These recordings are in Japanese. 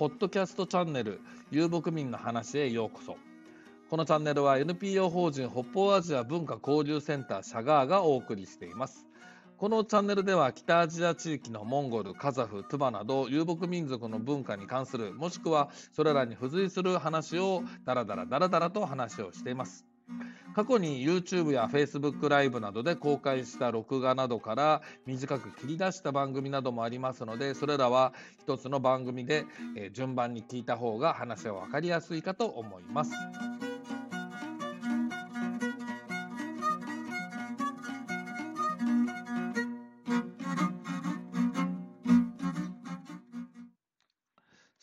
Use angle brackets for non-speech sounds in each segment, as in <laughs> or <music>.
ポッドキャストチャンネル、遊牧民の話へようこそ。このチャンネルは NPO 法人北方アジア文化交流センターシャガーがお送りしています。このチャンネルでは北アジア地域のモンゴル、カザフ、トゥバなど遊牧民族の文化に関するもしくはそれらに付随する話をダラダラダラダラと話をしています。過去に YouTube や Facebook ライブなどで公開した録画などから短く切り出した番組などもありますのでそれらは一つの番組で順番に聞いた方が話は分かりやすいかと思います。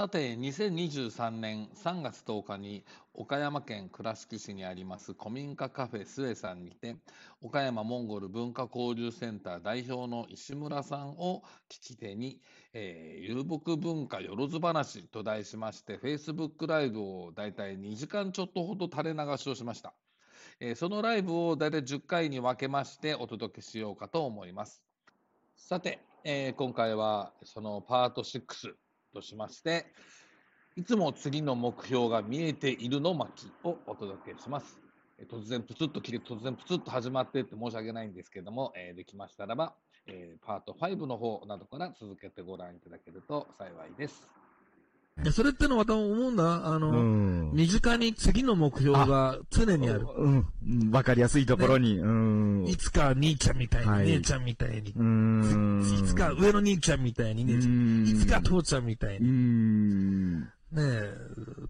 さて、2023年3月10日に岡山県倉敷市にあります古民家カフェスエさんにて、岡山モンゴル文化交流センター代表の石村さんを聞き手に、えー、遊牧文化よろず話と題しまして、Facebook ライブをだいたい2時間ちょっとほど垂れ流しをしました。えー、そのライブをだいたい10回に分けましてお届けしようかと思います。さて、えー、今回はそのパート6、としまして、いつも次の目標が見えているの巻をお届けします。突然プツッと切れ、突然プツッと始まってって申し訳ないんですけども、えー、できましたらば、えー、パート5の方などから続けてご覧いただけると幸いです。それってのはまた思うんだ。あの、うん、身近に次の目標が常にある。うん。わかりやすいところに。ね、うん。いつか兄ちゃんみたいに、はい、姉ちゃんみたいに。うん。いつか上の兄ちゃんみたいに、姉ちゃん。いつか父ちゃんみたいに。うん。ねえ、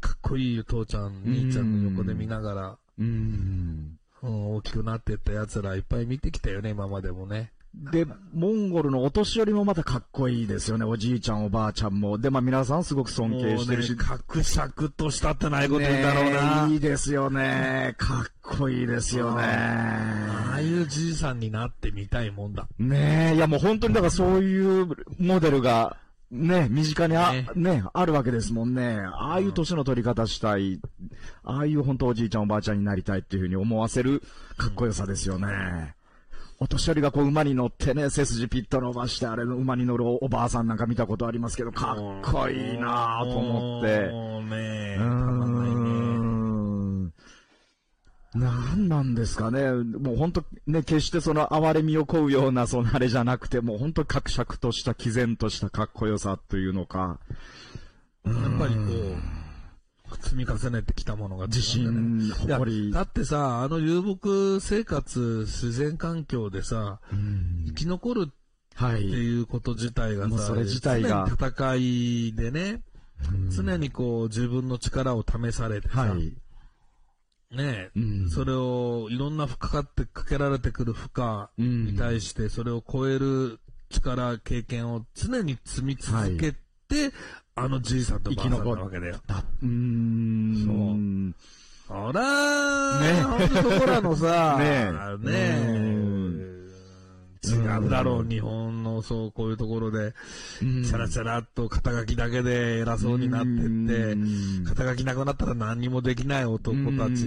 かっこいい父ちゃん、兄ちゃんの横で見ながら。うん。うん、大きくなっていった奴らいっぱい見てきたよね、今までもね。で、モンゴルのお年寄りもまたかっこいいですよね。おじいちゃん、おばあちゃんも。で、まあ皆さんすごく尊敬してるし。かくしゃくとしたってないこと言うんだろうな。いいですよね。かっこいいですよね。ああいうじいさんになってみたいもんだ。ねえ、いやもう本当にだからそういうモデルが、ね、身近にあ、ね、ね、あるわけですもんね。ああいう年の取り方したい。ああいう本当おじいちゃんおばあちゃんになりたいっていうふうに思わせるかっこよさですよね。お年寄りがこう馬に乗ってね、背筋ピッと伸ばして、あれの馬に乗るおばあさんなんか見たことありますけど、かっこいいなぁと思って。ねうん。何なんですかね。もう本当ね、決してその哀れみをこうような、そのあれじゃなくて、もう本当格尺とした、毅然としたかっこよさというのか。やっぱりこう、積み重ねてきたものが自信、誇り。だってさ、あの遊牧生活、自然環境でさ、生き残るっていうこと自体がさ、それ自体が。戦いでね、常にこう自分の力を試されてさ、はい、ねえ、うん、それをいろんなかかってかけられてくる負荷に対して、それを超える力、経験を常に積み続けて、あのじいさんとばあさんなわけだよ。だうーん。そう。ほらねあのところのさ、<laughs> ねえ。ねえ。だろう、日本の、そう、こういうところで、チャラチャラっと肩書きだけで偉そうになってって、肩書きなくなったら何にもできない男たち。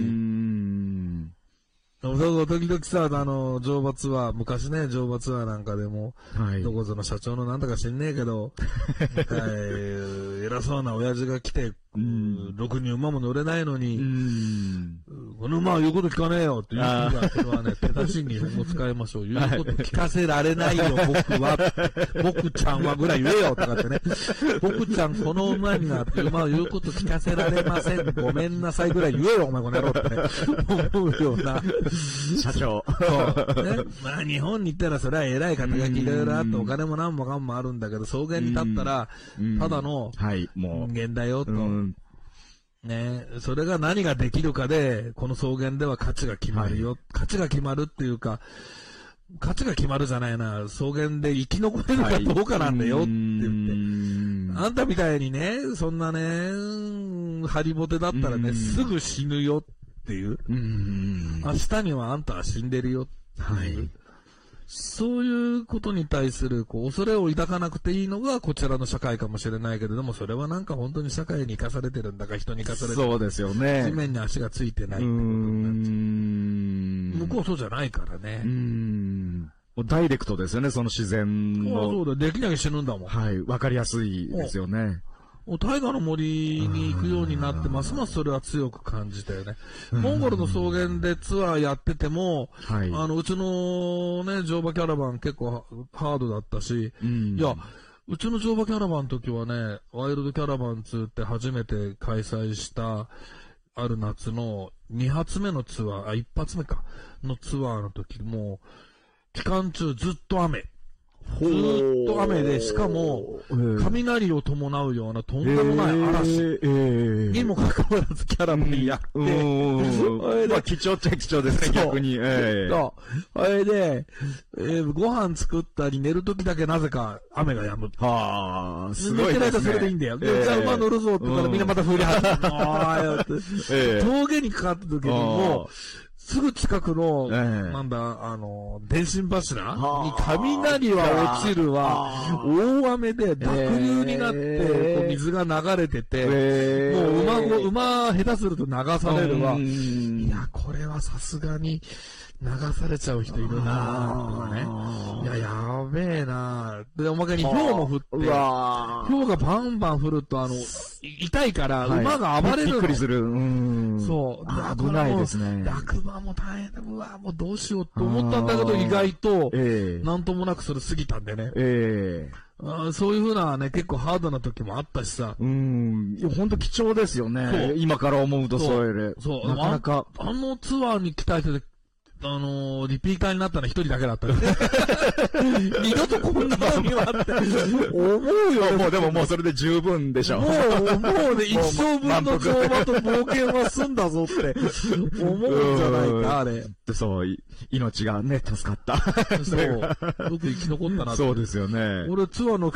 そうそう、時々さ、あの、乗馬ツアー、昔ね、乗馬ツアーなんかでも、はい、どこぞの社長のなんだか知んねえけど、<laughs> 偉そうな親父が来て、うん、ろくに馬も乗れないのに、うん、この馬は言うこと聞かねえよって言う人が、それはね、手出しに日本語使いましょう。言うこと聞かせられないよ、僕は。僕ちゃんはぐらい言えよとかってね。僕ちゃん、この馬になって馬を言うこと聞かせられません。ごめんなさいぐらい言えよ、お前この野郎ってね。思うような。社長。<laughs> そう。ね。まあ日本に行ったらそれは偉い肩書きいろいろあってお金も何もかんもあるんだけど、草原に立ったら、ただの人間だよと。ねそれが何ができるかで、この草原では価値が決まるよ。はい、価値が決まるっていうか、価値が決まるじゃないな。草原で生き残れるかどうかなんだよって言って。あんたみたいにね、そんなね、ハリボテだったらね、すぐ死ぬよっていう。明日にはあんたは死んでるよはい。そういうことに対する、こう、恐れを抱かなくていいのが、こちらの社会かもしれないけれども、それはなんか本当に社会に生かされてるんだか、人に生かされてるそうですよね。地面に足がついてないってことになっちゃう。向こうそうじゃないからね。うん。ダイレクトですよね、その自然の。そうだ、できなきゃ死ぬんだもん。はい、わかりやすいですよね。大河の森に行くようになって、ますますそれは強く感じたよね。モンゴルの草原でツアーやってても、はい、あの、うちのね、乗馬キャラバン結構ハードだったし、うん、いや、うちの乗馬キャラバンの時はね、ワイルドキャラバン2って初めて開催した、ある夏の2発目のツアー、あ、1発目か、のツアーの時も、期間中ずっと雨。ずっと雨で、しかも、雷を伴うようなとんでもない嵐にもかかわらずキャラメルやって、まあ貴重っちゃ貴重ですね、逆に。そう。それで、えー、ご飯作ったり寝るときだけなぜか雨が止む。はあ、すごい、ね。寝てないとそれでいいんだよ。で、じゃあ馬乗るぞって言ったらみんなまた降り始める。<laughs> ああ、やって。峠にかかった時にもう、すぐ近くの、えー、なんだ、あの、電信柱に雷は落ちるわ、大雨で濁流になって、えー、水が流れてて、えー、もう馬、馬、下手すると流されるわ。いや、これはさすがに、流されちゃう人いるなぁ、ね。いや、やべえなぁ。で、おまけに氷も降って、氷がバンバン降ると、あの、痛いから、馬が暴れるびっくりする。うん。そう。危ないですね。落馬も大変だ。うわ、もうどうしようと思ったんだけど、意外と、えー、なんともなくそれ過ぎたんでね。ええーあそういうふうなね、結構ハードな時もあったしさ。うん。本当貴重ですよね。今から思うとそういう。そう。なかなかあ。あのツアーに来た人であのー、リピーターになったのは一人だけだった <laughs> 二度とこんな波はって思うよ。もうでももうそれで十分でしょ。もう、もうね、一生分の乗馬と冒険は済んだぞって思うんじゃないか、あれ。そう、命がね、助かった。そう。よく生き残ったなって。そうですよね。俺ツアーの、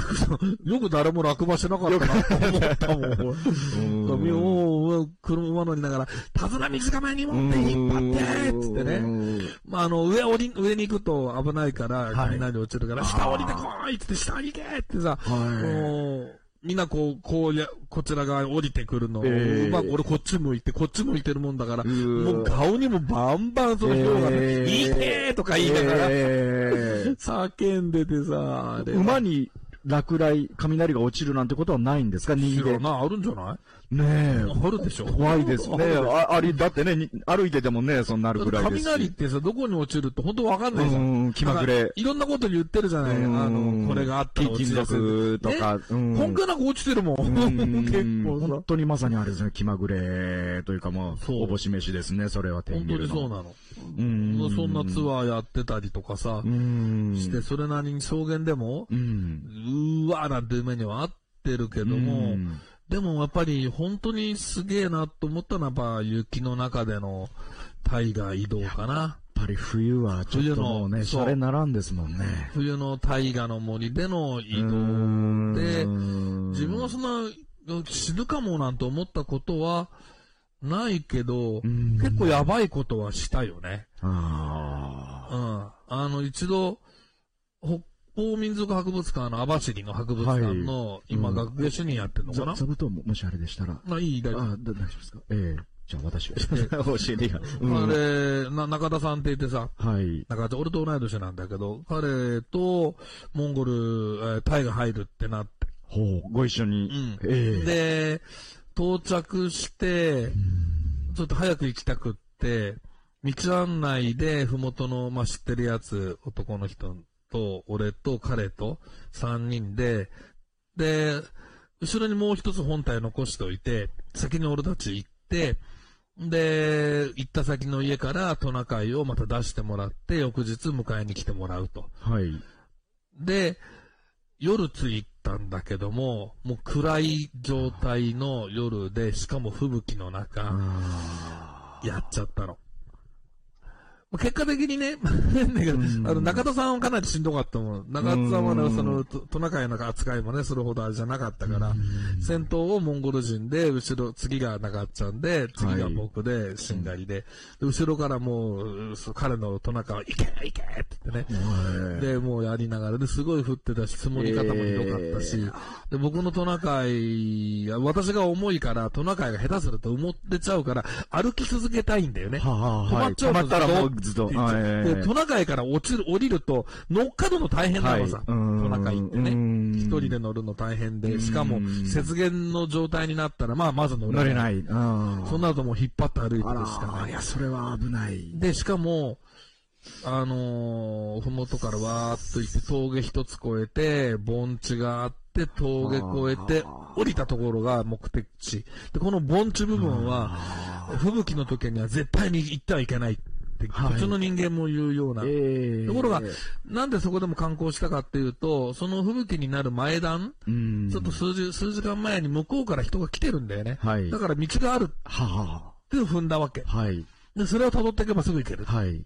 よく誰も落馬してなかったなって思ったもん。もう、車乗りながら、手綱水が前に持って引っ張ってつってね。まあ、あの、上降り、上に行くと危ないから、雷落ちるから、下降りてこいって下に行けってさ、もう、みんなこう、こうや、こちら側降りてくるのを、えー、まあ、俺こっち向いて、こっち向いてるもんだから、もう顔にもバンバンその人が、えー、いいねーとか言いながら、えー、<laughs> 叫んでてさ、馬に落雷、雷が落ちるなんてことはないんですか？逃げ。な、あるんじゃない？ねえ。あるでしょ怖いですね。<laughs> あ、あり、だってね、歩いててもね、そんなるぐらいです雷ってさ、どこに落ちるって本当わかんないじゃん。うん、気まぐれ。いろんなこと言ってるじゃない。あの、これがあったら金属とか。本当なんか落ちてるもん。<laughs> 結構本当にまさにあれですね、気まぐれというかもう、おぼし飯ですね、それは天本当にそうなの。うん。そんなツアーやってたりとかさ、して、それなりに草原でも、うーわーなんて夢にはあってるけども、でもやっぱり本当にすげえなと思ったのはやっぱ雪の中での大河移動かな。やっぱり冬はちょっともうね、シャレならんですもんね。冬の大河の森での移動で、自分はそんな死ぬかもなんて思ったことはないけど、結構やばいことはしたよね。あうん。あの、一度、北方民族博物館の網走の博物館の、はい、今、学芸主任やってるのかな？座布団も、もしあれでしたら。まあ、いい、大丈夫。あ、大丈夫ですか？ええー、じゃあ私は。教えてや。<laughs> あれ、な、中田さんって言ってさ、はい。中田、俺と同い年なんだけど、彼と、モンゴル、えー、タイが入るってなって。ほう、ご一緒に。うん。ええー、で、到着して、ちょっと早く行きたくって、道案内で、ふもとの、まあ、知ってるやつ、男の人と、俺と彼と3人で、で、後ろにもう一つ本体残しておいて、先に俺たち行って、で、行った先の家からトナカイをまた出してもらって、翌日迎えに来てもらうと。はい。で、夜着いたんだけども、もう暗い状態の夜で、しかも吹雪の中、やっちゃったの。結果的にね、<laughs> あの、中田さんはかなりしんどかったもん。中田さんはね、その、トナカイの扱いもね、するほどあれじゃなかったから、先頭をモンゴル人で、後ろ、次が中ちゃんで、次が僕で、しんがりで、後ろからもう、彼のトナカイ、行け行けって言ってね。で、もうやりながら、ですごい降ってたし、積もり方もひどかったし、で、僕のトナカイ、私が重いから、トナカイが下手すると埋もってちゃうから、歩き続けたいんだよね。止まっちゃうと、ずっと。<laughs> で、トナカイから落ちる、降りると、乗っかるの大変なのさ。トナカイってね。一人で乗るの大変で、しかも、雪原の状態になったら、まあ、まず乗れない。そんなともう引っ張って歩いてるしかない。いや、それは危ない。で、しかも、あのー、ふもとからわーっと行って峠一つ越えて、盆地があって、峠越えて、降りたところが目的地。で、この盆地部分は、吹雪の時には絶対に行ってはいけないって、普通の人間も言うような。ところが、なんでそこでも観光したかっていうと、その吹雪になる前段、ちょっと数時、数時間前に向こうから人が来てるんだよね。はい、だから道がある。ははって踏んだわけ。はい、で、それを辿っていけばすぐ行ける。はい。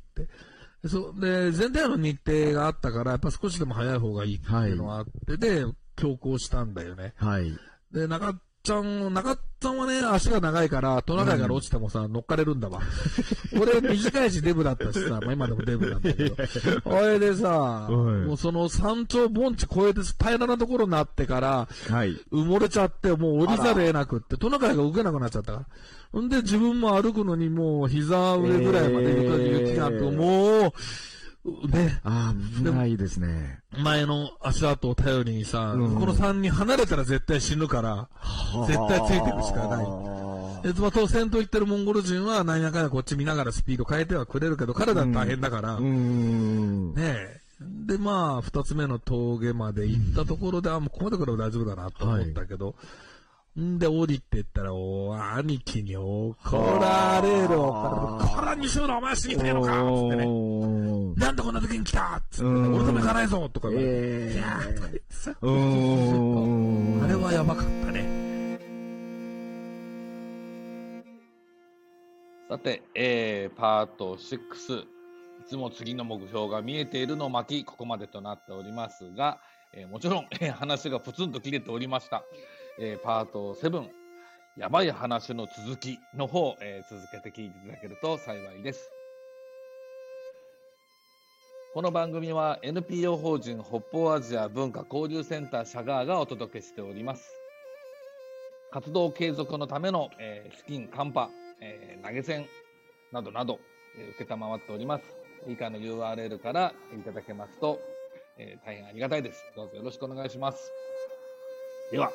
そう、で、全体の日程があったから、やっぱ少しでも早い方がいいっていうのがあって、はい、で、強行したんだよね。はい。で、中ちゃん、中ちゃんはね、足が長いから、トナカイから落ちてもさ、うん、乗っかれるんだわ。俺短いしデブだったしさ、まあ今でもデブなんだけど。<laughs> それでさ、もうその山頂盆地越えて平らなところになってから、はい、埋もれちゃって、もう降りざる得なくって、トナカイが動けなくなっちゃったから。んで自分も歩くのにもう膝上ぐらいまで雪があって、もう、ね。ああ、危ないですね。前の足跡を頼りにさ、うん、この3人離れたら絶対死ぬから、絶対ついていくしかない。え、まあ、当先頭行ってるモンゴル人は、何やかんやこっち見ながらスピード変えてはくれるけど、彼だって大変だから、うん、ねえ。で、まあ、二つ目の峠まで行ったところで、あ、もうここまで来れば大丈夫だなと思ったけど、はいんで、降りてったら、お兄貴に怒られる。こら、西村お前死にたいのかつってね。なんでこんな時に来たつって、俺とも行かないぞとか言われて。いやーとか言ってさ。あれはやばかったね。さて、えー、パート6。いつも次の目標が見えているの巻、ここまでとなっておりますが、えー、もちろん、えー、話がプツンと切れておりました。えー、パート7、やばい話の続きの方、えー、続けて聞いていただけると幸いです。この番組は NPO 法人北方アジア文化交流センターシャガーがお届けしております。活動継続のための、えー、資金、カンパ、えー、投げ銭などなど、えー、受けたまわっております。以下の URL からいただけますと、えー、大変ありがたいです。どうぞよろしくお願いします。では。